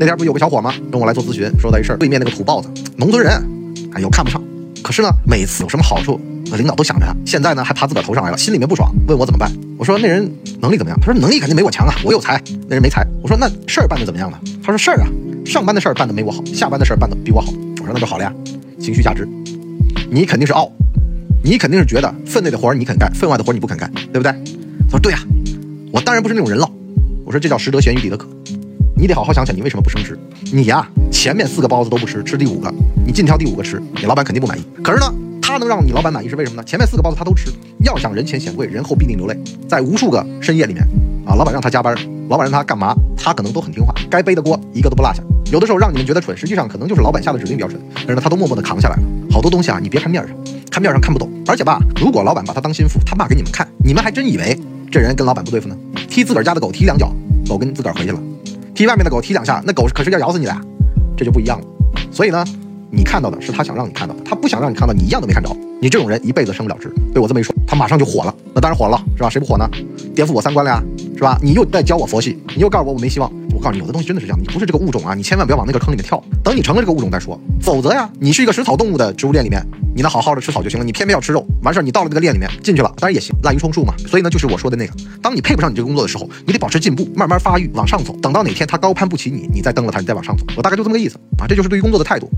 那天不有个小伙吗？跟我来做咨询，说的一事儿，对面那个土包子，农村人，哎呦看不上。可是呢，每次有什么好处，领导都想着他。现在呢，还爬自个头上来了，心里面不爽，问我怎么办。我说那人能力怎么样？他说能力肯定没我强啊，我有才。那人没才。我说那事儿办的怎么样了？他说事儿啊，上班的事儿办的没我好，下班的事儿办的比我好。我说那就好了呀。情绪价值，你肯定是傲，你肯定是觉得分内的活你肯干，分外的活你不肯干，对不对？他说对呀，我当然不是那种人了。我说这叫识得咸鱼抵得渴。你得好好想想，你为什么不升职？你呀，前面四个包子都不吃，吃第五个，你尽挑第五个吃，你老板肯定不满意。可是呢，他能让你老板满意是为什么呢？前面四个包子他都吃。要想人前显贵，人后必定流泪。在无数个深夜里面，啊，老板让他加班，老板让他干嘛，他可能都很听话，该背的锅一个都不落下。有的时候让你们觉得蠢，实际上可能就是老板下的指令比较蠢，但是呢，他都默默的扛下来了。好多东西啊，你别看面上，看面上看不懂。而且吧，如果老板把他当心腹，他骂给你们看，你们还真以为这人跟老板不对付呢？踢自个儿家的狗踢两脚，狗跟自个儿回去了。踢外面的狗踢两下，那狗可是要咬死你的，这就不一样了。所以呢，你看到的是他想让你看到的，他不想让你看到，你一样都没看着。你这种人一辈子升不了职。被我这么一说，他马上就火了。那当然火了，是吧？谁不火呢？颠覆我三观了呀，是吧？你又在教我佛系，你又告诉我我没希望。我告诉你，有的东西真的是这样，你不是这个物种啊，你千万不要往那个坑里面跳。等你成了这个物种再说，否则呀，你是一个食草动物的植物链里面，你能好好的吃草就行了。你偏偏要吃肉，完事儿你到了这个链里面进去了，当然也行，滥竽充数嘛。所以呢，就是我说的那个，当你配不上你这个工作的时候，你得保持进步，慢慢发育，往上走。等到哪天他高攀不起你，你再蹬了他，你再往上走。我大概就这么个意思啊，这就是对于工作的态度。